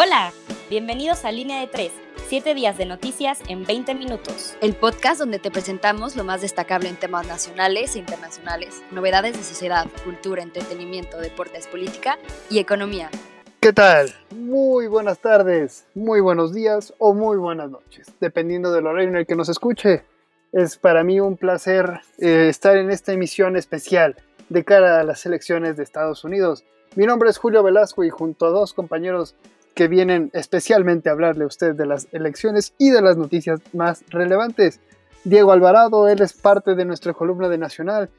Hola, bienvenidos a Línea de 3, 7 días de noticias en 20 minutos. El podcast donde te presentamos lo más destacable en temas nacionales e internacionales, novedades de sociedad, cultura, entretenimiento, deportes, política y economía. ¿Qué tal? Muy buenas tardes, muy buenos días o muy buenas noches, dependiendo del horario en el que nos escuche. Es para mí un placer eh, estar en esta emisión especial de cara a las elecciones de Estados Unidos. Mi nombre es Julio Velasco y junto a dos compañeros que vienen especialmente a hablarle a usted de las elecciones y de las noticias más relevantes. Diego Alvarado, él es parte de nuestra columna de Nacional,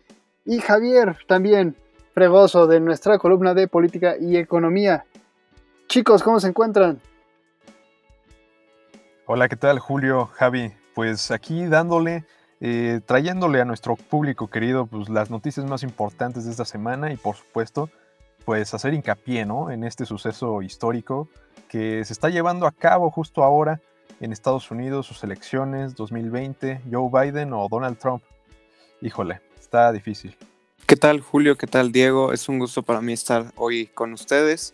y Javier, también fregoso de nuestra columna de Política y Economía. Chicos, ¿cómo se encuentran? Hola, ¿qué tal Julio, Javi? Pues aquí dándole, eh, trayéndole a nuestro público querido pues, las noticias más importantes de esta semana y por supuesto pues hacer hincapié ¿no? en este suceso histórico que se está llevando a cabo justo ahora en Estados Unidos, sus elecciones 2020, Joe Biden o Donald Trump. Híjole, está difícil. ¿Qué tal Julio? ¿Qué tal Diego? Es un gusto para mí estar hoy con ustedes.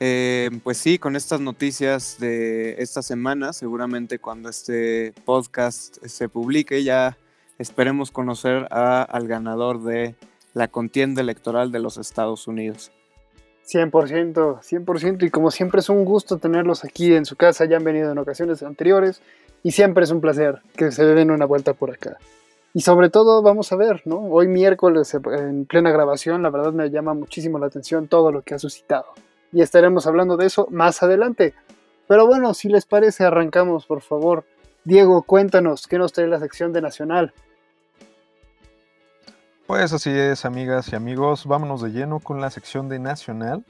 Eh, pues sí, con estas noticias de esta semana, seguramente cuando este podcast se publique ya esperemos conocer al ganador de la contienda electoral de los Estados Unidos. 100%, 100%. Y como siempre es un gusto tenerlos aquí en su casa. Ya han venido en ocasiones anteriores. Y siempre es un placer que se den una vuelta por acá. Y sobre todo vamos a ver, ¿no? Hoy miércoles en plena grabación, la verdad me llama muchísimo la atención todo lo que ha suscitado. Y estaremos hablando de eso más adelante. Pero bueno, si les parece, arrancamos, por favor. Diego, cuéntanos, ¿qué nos trae la sección de Nacional? Pues así es, amigas y amigos, vámonos de lleno con la sección de Nacional.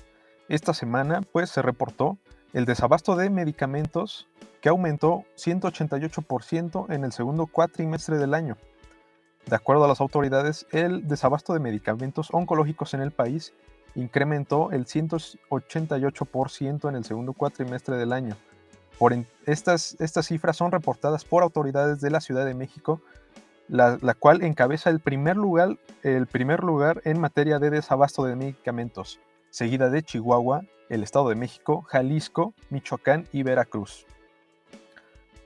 Esta semana pues se reportó el desabasto de medicamentos que aumentó 188% en el segundo cuatrimestre del año. De acuerdo a las autoridades, el desabasto de medicamentos oncológicos en el país incrementó el 188% en el segundo cuatrimestre del año. Por estas, estas cifras son reportadas por autoridades de la Ciudad de México la, cual encabeza el primer, lugar, el primer lugar en materia de desabasto de medicamentos, seguida de Chihuahua, el Estado de México, Jalisco, Michoacán y Veracruz.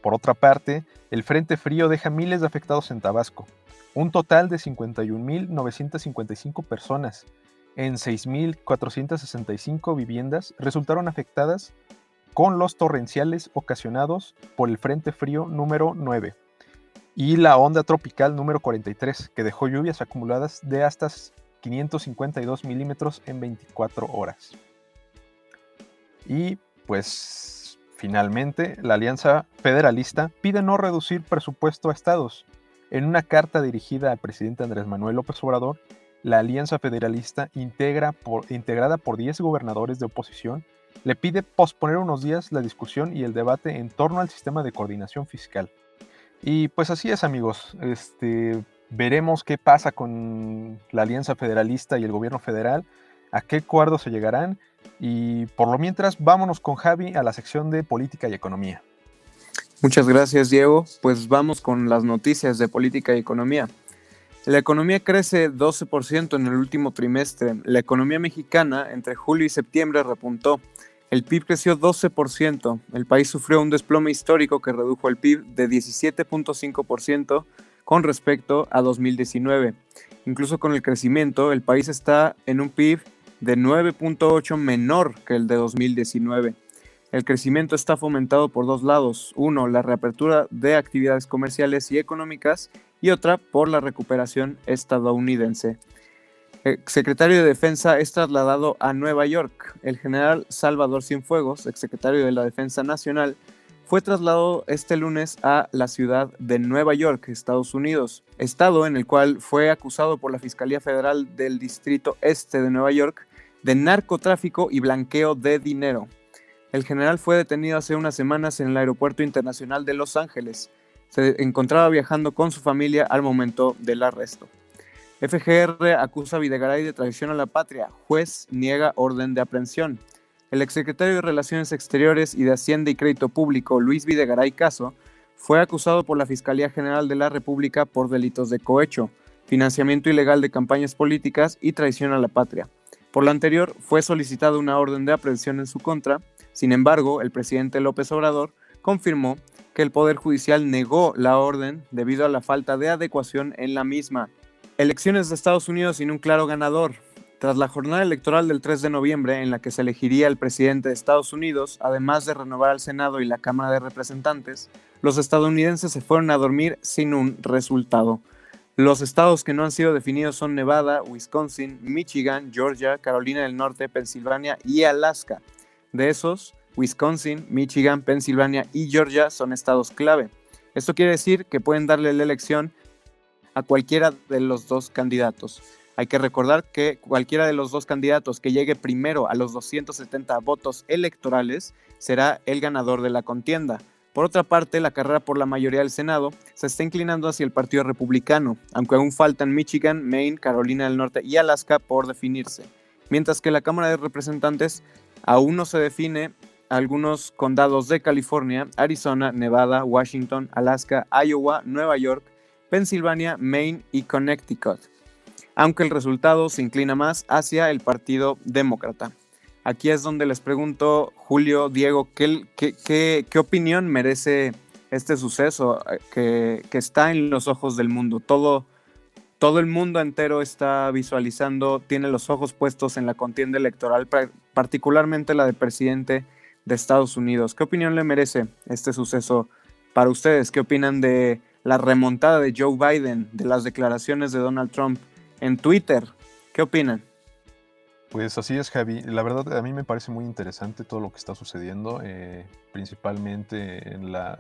Por otra parte, el Frente Frío deja miles de afectados en Tabasco, un total de 51.955 personas en 6.465 viviendas resultaron afectadas con los torrenciales ocasionados por el Frente Frío número 9 y la onda tropical número 43, que dejó lluvias acumuladas de hasta 552 milímetros en 24 horas. Y pues finalmente la Alianza Federalista pide no reducir presupuesto a estados. En una carta dirigida al presidente Andrés Manuel López Obrador, la Alianza Federalista, integrada por 10 gobernadores de oposición, le pide posponer unos días la discusión y el debate en torno al sistema de coordinación fiscal. Y pues así es, amigos. Este, veremos qué pasa con la Alianza Federalista y el gobierno federal, a qué acuerdo se llegarán. Y por lo mientras, vámonos con Javi a la sección de política y economía. Muchas gracias, Diego. Pues vamos con las noticias de política y economía. La economía crece 12% en el último trimestre. La economía mexicana entre julio y septiembre repuntó. El PIB creció 12%. El país sufrió un desplome histórico que redujo el PIB de 17.5% con respecto a 2019. Incluso con el crecimiento, el país está en un PIB de 9.8 menor que el de 2019. El crecimiento está fomentado por dos lados. Uno, la reapertura de actividades comerciales y económicas y otra por la recuperación estadounidense. El secretario de Defensa es trasladado a Nueva York. El general Salvador Cienfuegos, exsecretario de la Defensa Nacional, fue trasladado este lunes a la ciudad de Nueva York, Estados Unidos, estado en el cual fue acusado por la Fiscalía Federal del Distrito Este de Nueva York de narcotráfico y blanqueo de dinero. El general fue detenido hace unas semanas en el Aeropuerto Internacional de Los Ángeles. Se encontraba viajando con su familia al momento del arresto. FGR acusa a Videgaray de traición a la patria. Juez niega orden de aprehensión. El exsecretario de Relaciones Exteriores y de Hacienda y Crédito Público, Luis Videgaray Caso, fue acusado por la Fiscalía General de la República por delitos de cohecho, financiamiento ilegal de campañas políticas y traición a la patria. Por lo anterior, fue solicitada una orden de aprehensión en su contra, Sin embargo, el presidente López Obrador confirmó que el Poder Judicial negó la orden debido a la falta de adecuación en la misma. Elecciones de Estados Unidos sin un claro ganador. Tras la jornada electoral del 3 de noviembre, en la que se elegiría el presidente de Estados Unidos, además de renovar al Senado y la Cámara de Representantes, los estadounidenses se fueron a dormir sin un resultado. Los estados que no han sido definidos son Nevada, Wisconsin, Michigan, Georgia, Carolina del Norte, Pensilvania y Alaska. De esos, Wisconsin, Michigan, Pensilvania y Georgia son estados clave. Esto quiere decir que pueden darle la elección a cualquiera de los dos candidatos. Hay que recordar que cualquiera de los dos candidatos que llegue primero a los 270 votos electorales será el ganador de la contienda. Por otra parte, la carrera por la mayoría del Senado se está inclinando hacia el Partido Republicano, aunque aún faltan Michigan, Maine, Carolina del Norte y Alaska por definirse. Mientras que la Cámara de Representantes aún no se define algunos condados de California, Arizona, Nevada, Washington, Alaska, Iowa, Nueva York, Pensilvania, Maine y Connecticut aunque el resultado se inclina más hacia el Partido Demócrata. Aquí es donde les pregunto, Julio, Diego, ¿qué, qué, opinión merece este suceso eh, que, está en los ojos del mundo? Todo, todo el mundo entero está visualizando, tiene los ojos puestos en la contienda electoral, particularmente la de presidente de Estados Unidos. ¿Qué opinión le merece este suceso para ustedes? ¿Qué opinan de la remontada de Joe Biden, de las declaraciones de Donald Trump? en Twitter. ¿Qué opinan? Pues así es, Javi. La verdad, a mí me parece muy interesante todo lo que está sucediendo, eh, principalmente en, la,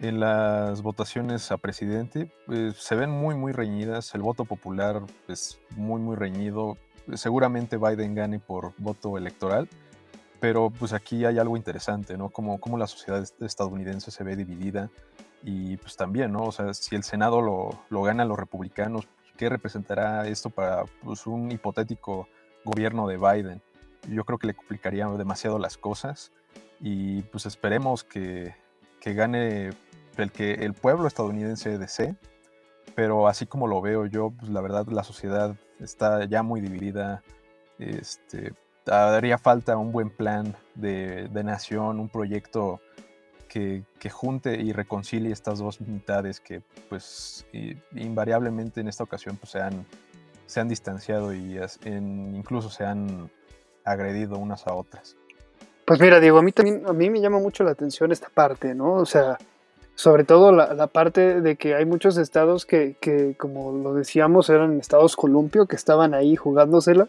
en las votaciones a presidente. Pues, se ven muy, muy reñidas. El voto popular es muy, muy reñido. Seguramente Biden gane por voto electoral, pero pues aquí hay algo interesante, ¿no? Como, como la sociedad estadounidense se ve dividida y pues también, ¿no? O sea, si el Senado lo, lo ganan los republicanos, qué representará esto para pues, un hipotético gobierno de Biden. Yo creo que le complicaría demasiado las cosas y pues esperemos que, que gane el que el pueblo estadounidense desee, pero así como lo veo yo, pues la verdad la sociedad está ya muy dividida, este, haría falta un buen plan de, de nación, un proyecto que, junte y reconcilie estas dos mitades que pues invariablemente en esta ocasión pues, se, han, se han distanciado y incluso se han agredido unas a otras. Pues mira, Diego, a mí también a mí me llama mucho la atención esta parte, ¿no? O sea, sobre todo la, parte de que hay muchos estados que, que, como lo decíamos, eran estados columpio, que estaban ahí jugándosela.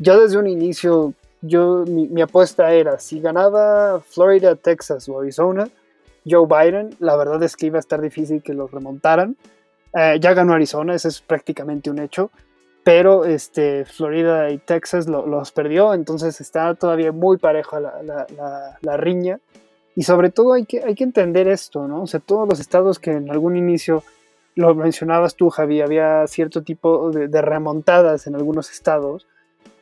Ya desde un inicio, yo mi apuesta era, si ganaba Florida, Texas o Arizona, Joe Biden, la verdad es que iba a estar difícil que los remontaran. Eh, ya ganó Arizona, ese es prácticamente un hecho, pero este, Florida y Texas los perdió, entonces está todavía muy pareja la, riña. Y sobre todo hay que, hay que entender esto, ¿no? O sea, todos los estados que en algún inicio, lo mencionabas tú, Javi, había cierto tipo de remontadas en algunos estados,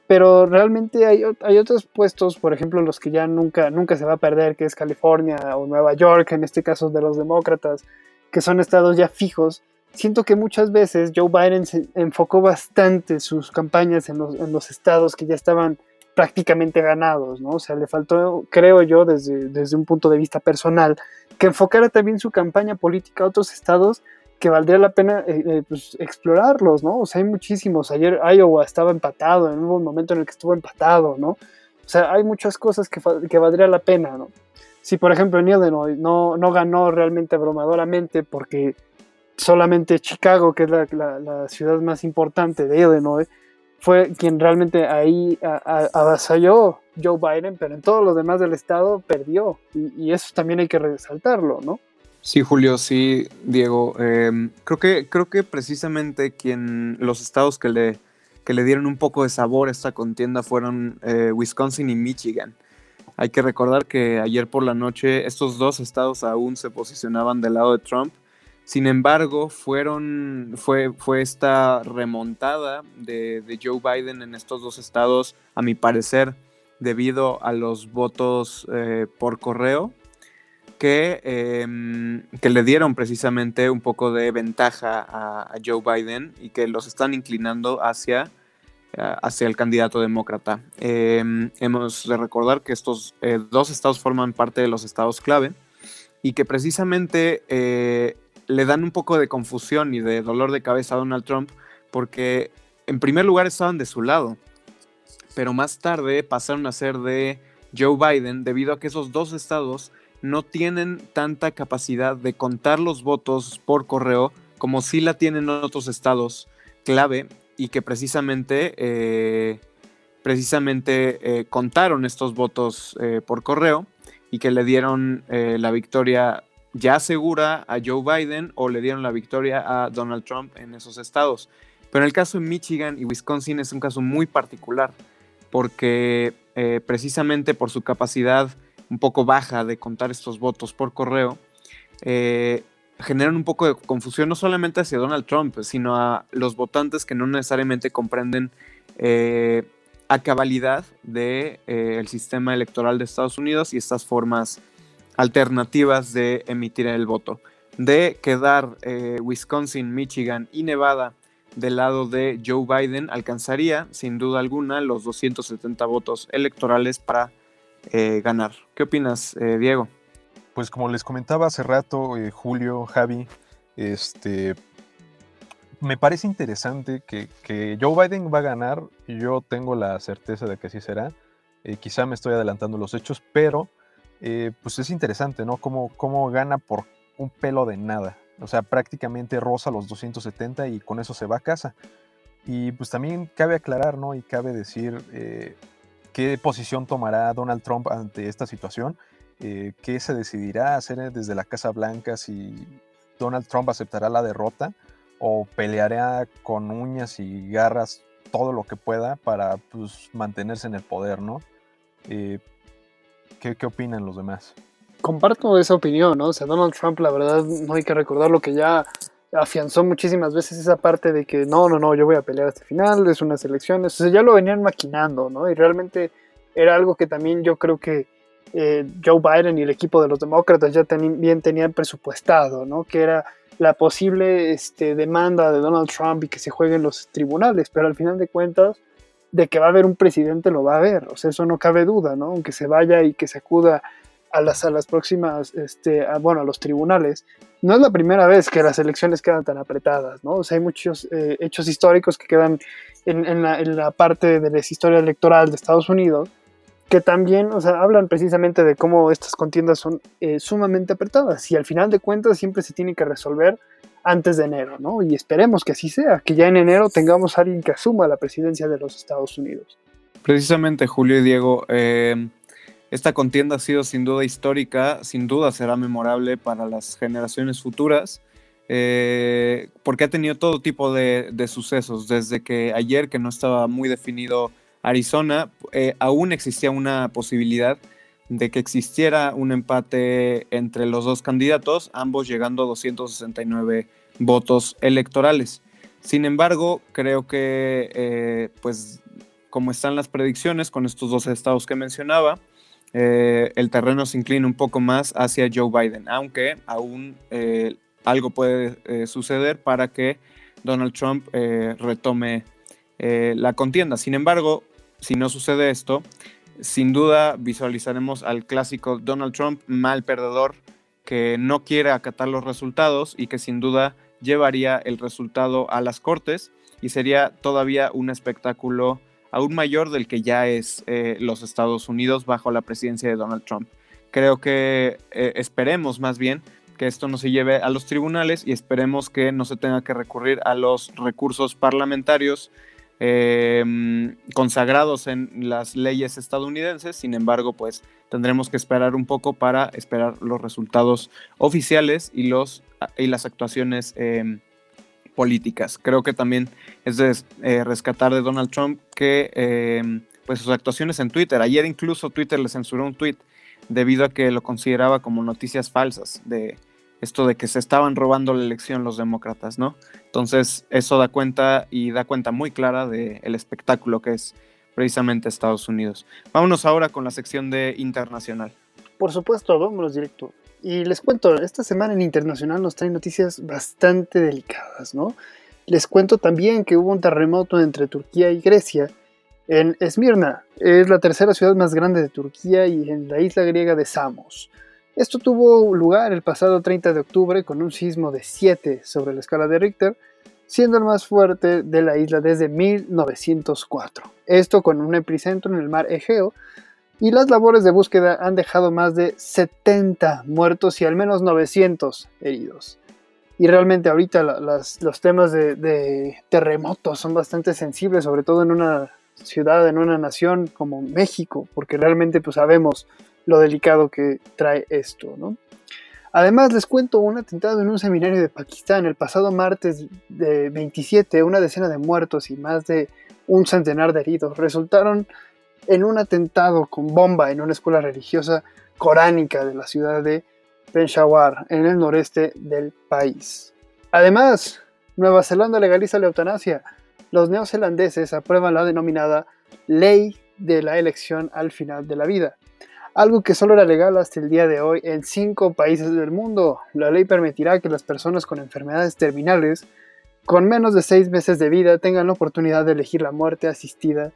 pero realmente hay, hay, otros puestos, por ejemplo, los que ya nunca, nunca se va a perder, que es California o Nueva York, en este caso de los demócratas, que son estados ya fijos. Siento que muchas veces Joe Biden se enfocó bastante sus campañas en los, en los estados que ya estaban prácticamente ganados, ¿no? O sea, le faltó, creo yo, desde, desde un punto de vista personal, que enfocara también su campaña política a otros estados que valdría la pena eh, eh, pues, explorarlos, ¿no? O sea, hay muchísimos. Ayer Iowa estaba empatado, en un momento en el que estuvo empatado, ¿no? O sea, hay muchas cosas que, que valdría la pena, ¿no? Si, por ejemplo, en Illinois no, no ganó realmente abrumadoramente porque solamente Chicago, que es la, la, ciudad más importante de Illinois, fue quien realmente ahí avasalló Joe Biden, pero en todos los demás del estado perdió. Y eso también hay que resaltarlo, ¿no? Sí, Julio, sí, Diego. Em, creo, que, creo que precisamente quien, los estados que le, que le dieron un poco de sabor a esta contienda fueron eh, Wisconsin y Michigan. Hay que recordar que ayer por la noche estos dos estados aún se posicionaban del lado de Trump. Sin embargo, fueron, fue, fue esta remontada de, de Joe Biden en estos dos estados, a mi parecer, debido a los votos eh, por correo que, em, que le dieron precisamente un poco de ventaja a, Joe Biden y que los están inclinando hacia hacia el candidato demócrata. Em, hemos de recordar que estos eh, dos estados forman parte de los estados clave y que precisamente eh, le dan un poco de confusión y de dolor de cabeza a Donald Trump porque en primer lugar estaban de su lado, pero más tarde pasaron a ser de Joe Biden debido a que esos dos estados no tienen tanta capacidad de contar los votos por correo como sí la tienen otros estados clave y que precisamente, eh, precisamente eh, contaron estos votos eh, por correo y que le dieron la victoria ya segura a Joe Biden o le dieron la victoria a Donald Trump en esos estados. Pero en el caso de Michigan y Wisconsin es un caso muy particular porque precisamente por su capacidad un poco baja de contar estos votos por correo, generan un poco de confusión no solamente hacia Donald Trump, sino a los votantes que no necesariamente comprenden eh, a cabalidad del de, eh, sistema electoral de Estados Unidos y estas formas alternativas de emitir el voto. De quedar eh, Wisconsin, Michigan y Nevada del lado de Joe Biden, alcanzaría sin duda alguna los 270 votos electorales para ganar. ¿Qué opinas, Diego? pues como les comentaba hace rato, eh, Julio, Javi, este, me parece interesante que, Joe Biden va a ganar. Yo tengo la certeza de que así será. Eh, quizá me estoy adelantando los hechos, pero eh, pues es interesante, ¿no? Cómo, cómo gana por un pelo de nada. O sea, prácticamente rosa los 270 y con eso se va a casa. Y pues también cabe aclarar, ¿no? Y cabe decir qué posición tomará Donald Trump ante esta situación eh, qué se decidirá hacer desde la Casa Blanca, si Donald Trump aceptará la derrota o peleará con uñas y garras todo lo que pueda para pues, mantenerse en el poder, ¿no? Eh, ¿qué, ¿Qué opinan los demás? Comparto esa opinión, ¿no? O sea, Donald Trump, la verdad, no hay que recordar lo que ya afianzó muchísimas veces esa parte de que no, no, no, yo voy a pelear hasta el final, es unas elecciones, o sea, ya lo venían maquinando, ¿no? Y realmente era algo que también yo creo que eh, Joe Biden y el equipo de los demócratas ya bien tenían presupuestado, ¿no? Que era la posible este, demanda de Donald Trump y que se juegue en los tribunales, pero al final de cuentas, de que va a haber un presidente lo va a haber, o sea, eso no cabe duda, ¿no? Aunque se vaya y que se acuda a las, a las próximas, este, bueno, a los tribunales, no es la primera vez que las elecciones quedan tan apretadas, ¿no? O sea, hay muchos eh, hechos históricos que quedan en, la, en la parte de la historia electoral de Estados Unidos, que también, o sea, hablan precisamente de cómo estas contiendas son eh, sumamente apretadas y al final de cuentas siempre se tiene que resolver antes de enero, ¿no? Y esperemos que así sea, que ya en enero tengamos a alguien que asuma la presidencia de los Estados Unidos. Precisamente, Julio y Diego, eh, esta contienda ha sido sin duda histórica, sin duda será memorable para las generaciones futuras. Eh, porque ha tenido todo tipo de, sucesos, desde que ayer, que no estaba muy definido Arizona, eh, aún existía una posibilidad de que existiera un empate entre los dos candidatos, ambos llegando a 269 votos electorales. Sin embargo, creo que, eh, pues, como están las predicciones con estos dos estados que mencionaba, eh, el terreno se inclina un poco más hacia Joe Biden, aunque aún algo puede suceder para que Donald Trump retome la contienda. Sin embargo, si no sucede esto, sin duda visualizaremos al clásico Donald Trump mal perdedor que no quiere acatar los resultados y que sin duda llevaría el resultado a las cortes y sería todavía un espectáculo aún mayor del que ya es eh, los Estados Unidos bajo la presidencia de Donald Trump. Creo que eh, esperemos más bien que esto no se lleve a los tribunales y esperemos que no se tenga que recurrir a los recursos parlamentarios Em, consagrados en las leyes estadounidenses, sin embargo, pues tendremos que esperar un poco para esperar los resultados oficiales y, los, y las actuaciones em, políticas. Creo que también es de eh, rescatar de Donald Trump que em, pues sus actuaciones en Twitter, ayer incluso Twitter le censuró un tweet debido a que lo consideraba como noticias falsas de esto de que se estaban robando la elección los demócratas, ¿no? Entonces, eso da cuenta y da cuenta muy clara del espectáculo que es precisamente Estados Unidos. Vámonos ahora con la sección de internacional. Por supuesto, vámonos directo. Y les cuento, esta semana en internacional nos traen noticias bastante delicadas, ¿no? Les cuento también que hubo un terremoto entre Turquía y Grecia en Esmirna. Es la tercera ciudad más grande de Turquía y en la isla griega de Samos. Esto tuvo lugar el pasado 30 de octubre con un sismo de 7 sobre la escala de Richter, siendo el más fuerte de la isla desde 1904. Esto con un epicentro en el mar Egeo, y las labores de búsqueda han dejado más de 70 muertos y al menos 900 heridos. Y realmente ahorita los temas de, de, terremotos son bastante sensibles, sobre todo en una ciudad, en una nación como México, porque realmente pues sabemos lo delicado que trae esto, ¿no? Además, les cuento un atentado en un seminario de Pakistán el pasado martes de 27, una decena de muertos y más de un centenar de heridos resultaron en un atentado con bomba en una escuela religiosa coránica de la ciudad de Peshawar, en el noreste del país. Además, Nueva Zelanda legaliza la eutanasia. Los neozelandeses aprueban la denominada ley de la elección al final de la vida algo que solo era legal hasta el día de hoy en cinco países del mundo. La ley permitirá que las personas con enfermedades terminales con menos de seis meses de vida tengan la oportunidad de elegir la muerte asistida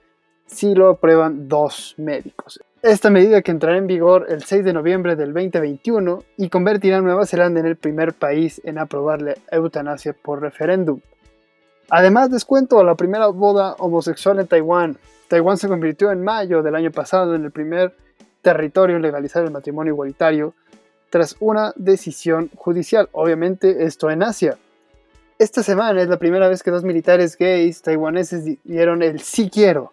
si lo aprueban dos médicos. Esta medida que entrará en vigor el 6 de noviembre del 2021 y convertirá a Nueva Zelanda en el primer país en aprobar la eutanasia por referéndum. Además, descuento a la primera boda homosexual en Taiwán. Taiwán se convirtió en mayo del año pasado en el primer territorio legalizar el matrimonio igualitario tras una decisión judicial, obviamente esto en Asia. Esta semana es la primera vez que dos militares gays taiwaneses dieron el sí quiero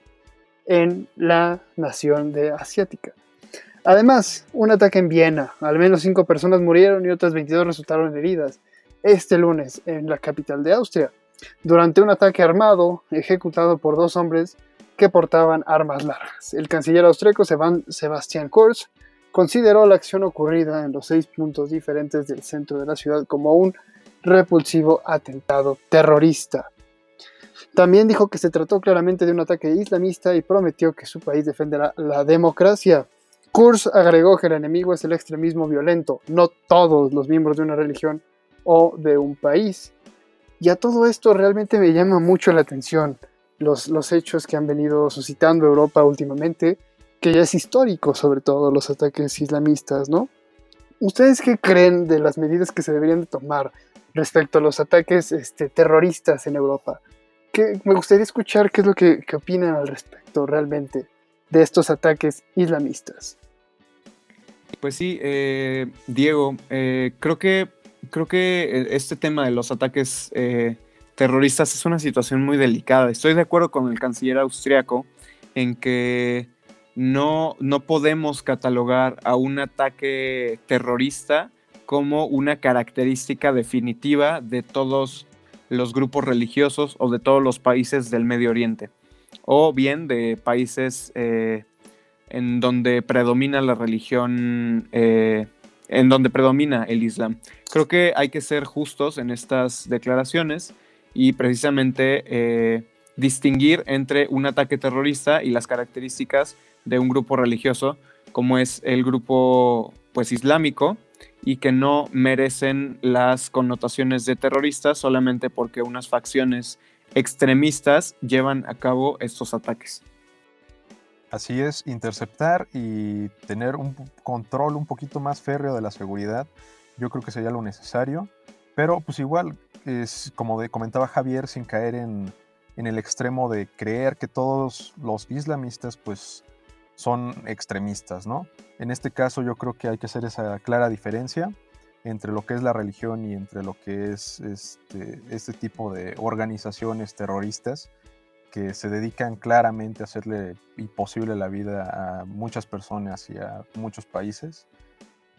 en la nación de asiática. Además, un ataque en Viena, al menos cinco personas murieron y otras 22 resultaron heridas este lunes en la capital de Austria, durante un ataque armado ejecutado por dos hombres que portaban armas largas. El canciller austríaco Sebastian Kurz consideró la acción ocurrida en los seis puntos diferentes del centro de la ciudad como un repulsivo atentado terrorista. También dijo que se trató claramente de un ataque islamista y prometió que su país defenderá la democracia. Kurz agregó que el enemigo es el extremismo violento, no todos los miembros de una religión o de un país. Y a todo esto realmente me llama mucho la atención los, hechos que han venido suscitando Europa últimamente, que ya es histórico sobre todo los ataques islamistas, ¿no? ¿Ustedes qué creen de las medidas que se deberían de tomar respecto a los ataques este, terroristas en Europa? Me gustaría escuchar qué es lo que, opinan al respecto realmente de estos ataques islamistas. Pues sí, eh, Diego, eh, creo que creo que este tema de los ataques eh, terroristas es una situación muy delicada. Estoy de acuerdo con el canciller austriaco en que no, no podemos catalogar a un ataque terrorista como una característica definitiva de todos los grupos religiosos o de todos los países del Medio Oriente, o bien de países eh, en donde predomina la religión, eh, en donde predomina el Islam. Creo que hay que ser justos en estas declaraciones y precisamente eh, distinguir entre un ataque terrorista y las características de un grupo religioso como es el grupo pues islámico y que no merecen las connotaciones de terroristas solamente porque unas facciones extremistas llevan a cabo estos ataques. Así es, interceptar y tener un control un poquito más férreo de la seguridad, yo creo que sería lo necesario, pero pues igual es, como comentaba Javier, sin caer en, el extremo de creer que todos los islamistas pues son extremistas, ¿no? En este caso yo creo que hay que hacer esa clara diferencia entre lo que es la religión y entre lo que es este, este tipo de organizaciones terroristas que se dedican claramente a hacerle imposible la vida a muchas personas y a muchos países.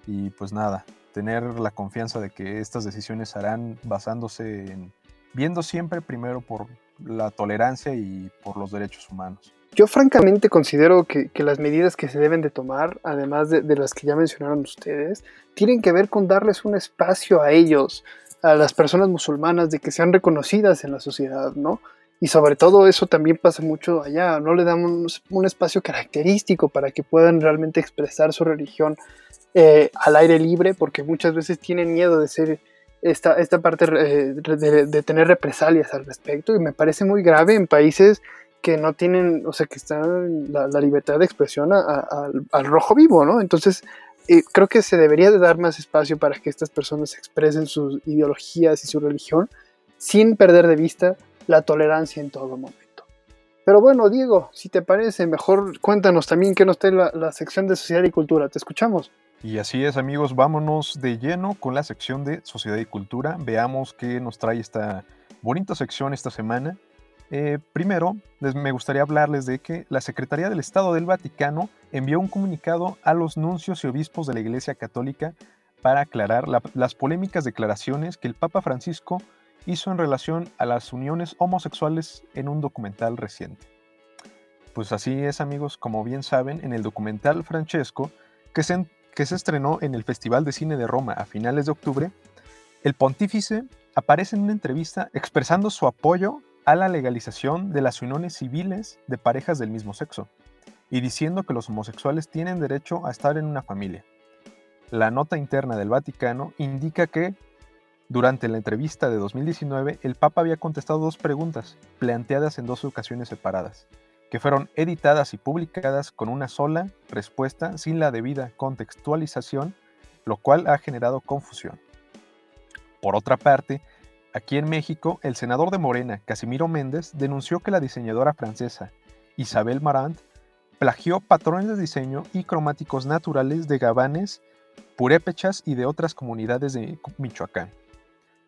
Y pues nada, tener la confianza de que estas decisiones harán basándose en viendo siempre primero por la tolerancia y por los derechos humanos. Yo francamente considero que, las medidas que se deben de tomar, además de, las que ya mencionaron ustedes, tienen que ver con darles un espacio a ellos, a las personas musulmanas, de que sean reconocidas en la sociedad, ¿no? Y sobre todo eso también pasa mucho allá, no le damos un espacio característico para que puedan realmente expresar su religión eh, al aire libre porque muchas veces tienen miedo de ser esta, esta parte eh, de, tener represalias al respecto y me parece muy grave en países que no tienen, o sea, que están la, libertad de expresión al rojo vivo, ¿no? Entonces, eh, creo que se debería de dar más espacio para que estas personas expresen sus ideologías y su religión sin perder de vista la tolerancia en todo momento. Pero bueno, Diego, si te parece, mejor cuéntanos también qué nos trae la, la sección de sociedad y cultura. Te escuchamos. Y así es, amigos, vámonos de lleno con la sección de sociedad y cultura. Veamos qué nos trae esta bonita sección esta semana. Eh, primero, me gustaría hablarles de que la Secretaría del Estado del Vaticano envió un comunicado a los nuncios y obispos de la Iglesia Católica para aclarar las polémicas declaraciones que el Papa Francisco hizo en relación a las uniones homosexuales en un documental reciente. Pues así es amigos, como bien saben, en el documental Francesco, que se, que se estrenó en el Festival de Cine de Roma a finales de octubre, el pontífice aparece en una entrevista expresando su apoyo a la legalización de las uniones civiles de parejas del mismo sexo y diciendo que los homosexuales tienen derecho a estar en una familia. La nota interna del Vaticano indica que durante la entrevista de 2019 el Papa había contestado dos preguntas planteadas en dos ocasiones separadas, que fueron editadas y publicadas con una sola respuesta sin la debida contextualización, lo cual ha generado confusión. Por otra parte, Aquí en México, el senador de Morena, Casimiro Méndez, denunció que la diseñadora francesa Isabel Marant plagió patrones de diseño y cromáticos naturales de gabanes, purépechas y de otras comunidades de Michoacán.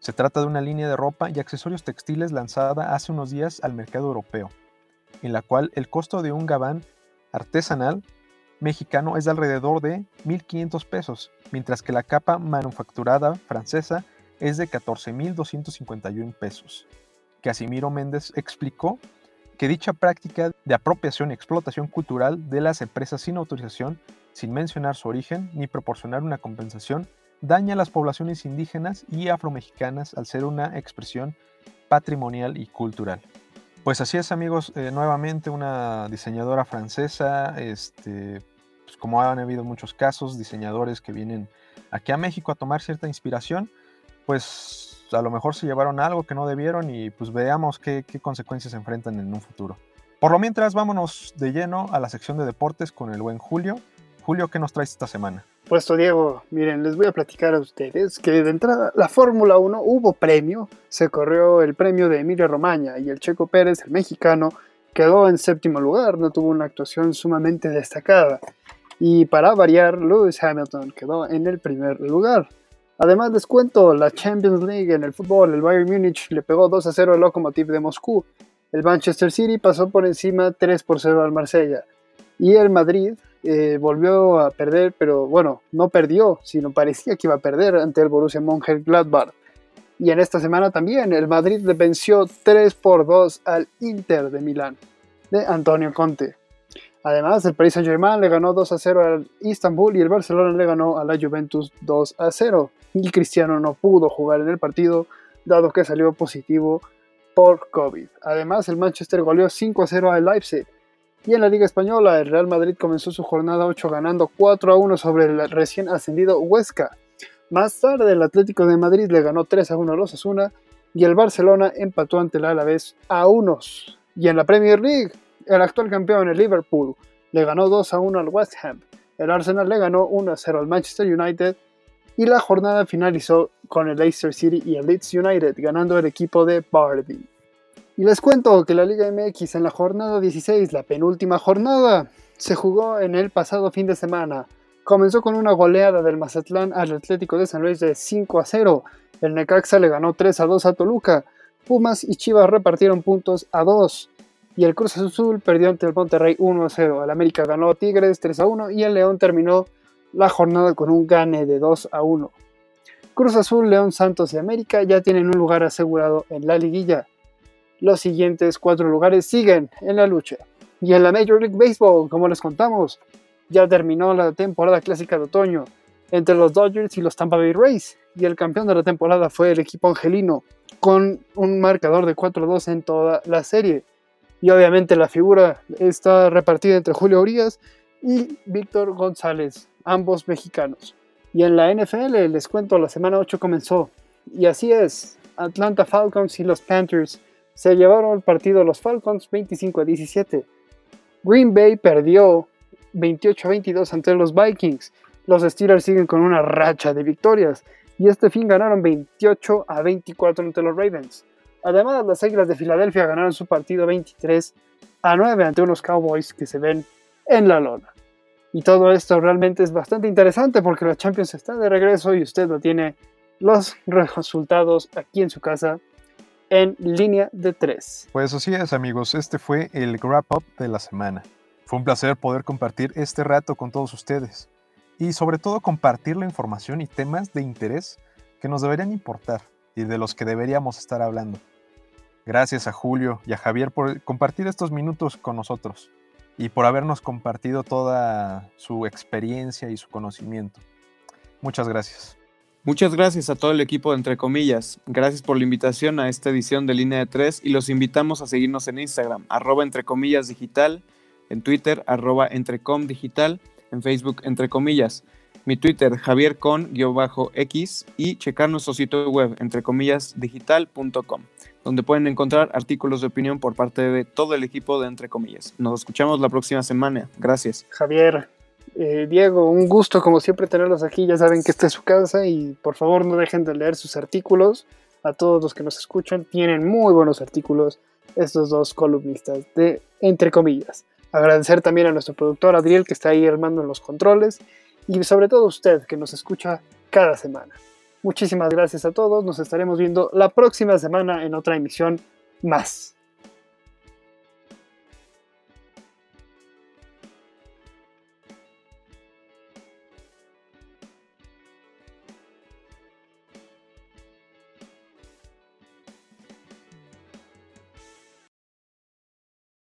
Se trata de una línea de ropa y accesorios textiles lanzada hace unos días al mercado europeo, en la cual el costo de un gabán artesanal mexicano es de alrededor de 1.500 pesos, mientras que la capa manufacturada francesa es de 14.251 pesos. Casimiro Méndez explicó que dicha práctica de apropiación y explotación cultural de las empresas sin autorización, sin mencionar su origen ni proporcionar una compensación, daña a las poblaciones indígenas y afromexicanas al ser una expresión patrimonial y cultural. Pues así es amigos, eh, nuevamente una diseñadora francesa, este, pues como han habido muchos casos, diseñadores que vienen aquí a México a tomar cierta inspiración, pues a lo mejor se llevaron algo que no debieron y pues veamos qué, consecuencias se enfrentan en un futuro. Por lo mientras, vámonos de lleno a la sección de deportes con el buen Julio. Julio, ¿qué nos traes esta semana? Puesto Diego, miren, les voy a platicar a ustedes que de entrada la Fórmula 1 hubo premio, se corrió el premio de Emilia Romagna y el Checo Pérez, el mexicano, quedó en séptimo lugar, no tuvo una actuación sumamente destacada. Y para variar, Lewis Hamilton quedó en el primer lugar. Además, les cuento, la Champions League en el fútbol, el Bayern Múnich le pegó 2 a 0 al Lokomotiv de Moscú. El Manchester City pasó por encima 3 por 0 al Marsella. Y el Madrid eh, volvió a perder, pero bueno, no perdió, sino parecía que iba a perder ante el Borussia Mönchengladbach. Y en esta semana también el Madrid le venció 3 por 2 al Inter de Milán de Antonio Conte. Además, el Paris Saint-Germain le ganó 2 a 0 al Istanbul y el Barcelona le ganó a la Juventus 2 a 0. Y Cristiano no pudo jugar en el partido, dado que salió positivo por COVID. Además, el Manchester goleó 5 a 0 al Leipzig. Y en la Liga Española, el Real Madrid comenzó su jornada 8 ganando 4 a 1 sobre el recién ascendido Huesca. Más tarde, el Atlético de Madrid le ganó 3 a 1 a los Asuna y el Barcelona empató ante el Alavés a unos. Y en la Premier League, el actual campeón, el Liverpool, le ganó 2 a 1 al West Ham. El Arsenal le ganó 1 a 0 al Manchester United. Y la jornada finalizó con el Leicester City y el Leeds United ganando el equipo de Bardi. Y les cuento que la Liga MX en la jornada 16, la penúltima jornada, se jugó en el pasado fin de semana. Comenzó con una goleada del Mazatlán al Atlético de San Luis de 5 a 0. El Necaxa le ganó 3 a 2 a Toluca. Pumas y Chivas repartieron puntos a 2 y el Cruz Azul perdió ante el Monterrey 1 0. El América ganó a Tigres 3 1 y el León terminó la jornada con un gane de 2 1. Cruz Azul, León Santos y América ya tienen un lugar asegurado en la liguilla. Los siguientes cuatro lugares siguen en la lucha. Y en la Major League Baseball, como les contamos, ya terminó la temporada clásica de otoño entre los Dodgers y los Tampa Bay Rays. Y el campeón de la temporada fue el equipo angelino, con un marcador de 4-2 en toda la serie. Y obviamente la figura está repartida entre Julio Urias y Víctor González, ambos mexicanos. Y en la NFL, les cuento, la semana 8 comenzó Y así es, Atlanta Falcons y los Panthers se llevaron el partido los Falcons 25 a 17. Green Bay perdió 28 a 22 ante los Vikings. Los Steelers siguen con una racha de victorias y este fin ganaron 28 a 24 ante los Ravens. Además, las Águilas de Filadelfia ganaron su partido 23 a 9 ante unos Cowboys que se ven en la lona. Y todo esto realmente es bastante interesante porque la Champions está de regreso y usted no tiene los resultados aquí en su casa en línea de 3. Pues así es amigos, este fue el wrap up de la semana. Fue un placer poder compartir este rato con todos ustedes y sobre todo compartir la información y temas de interés que nos deberían importar y de los que deberíamos estar hablando. Gracias a Julio y a Javier por compartir estos minutos con nosotros y por habernos compartido toda su experiencia y su conocimiento. Muchas gracias. Muchas gracias a todo el equipo de Entre Comillas. Gracias por la invitación a esta edición de Línea de Tres y los invitamos a seguirnos en Instagram, arroba Entre Comillas Digital, en Twitter, arroba Entrecom Digital, en Facebook, Entre Comillas. Mi Twitter, Javier Con-X y checar nuestro sitio web, entrecomillasdigital.com donde pueden encontrar artículos de opinión por parte de todo el equipo de Entre Comillas. Nos escuchamos la próxima semana. Gracias. Javier, eh, Diego, un gusto como siempre tenerlos aquí. Ya saben que esta es su casa y por favor no dejen de leer sus artículos. A todos los que nos escuchan, tienen muy buenos artículos estos dos columnistas de Entre Comillas. Agradecer también a nuestro productor Adriel que está ahí armando los controles y sobre todo usted que nos escucha cada semana. Muchísimas gracias a todos. Nos estaremos viendo la próxima semana en otra emisión más.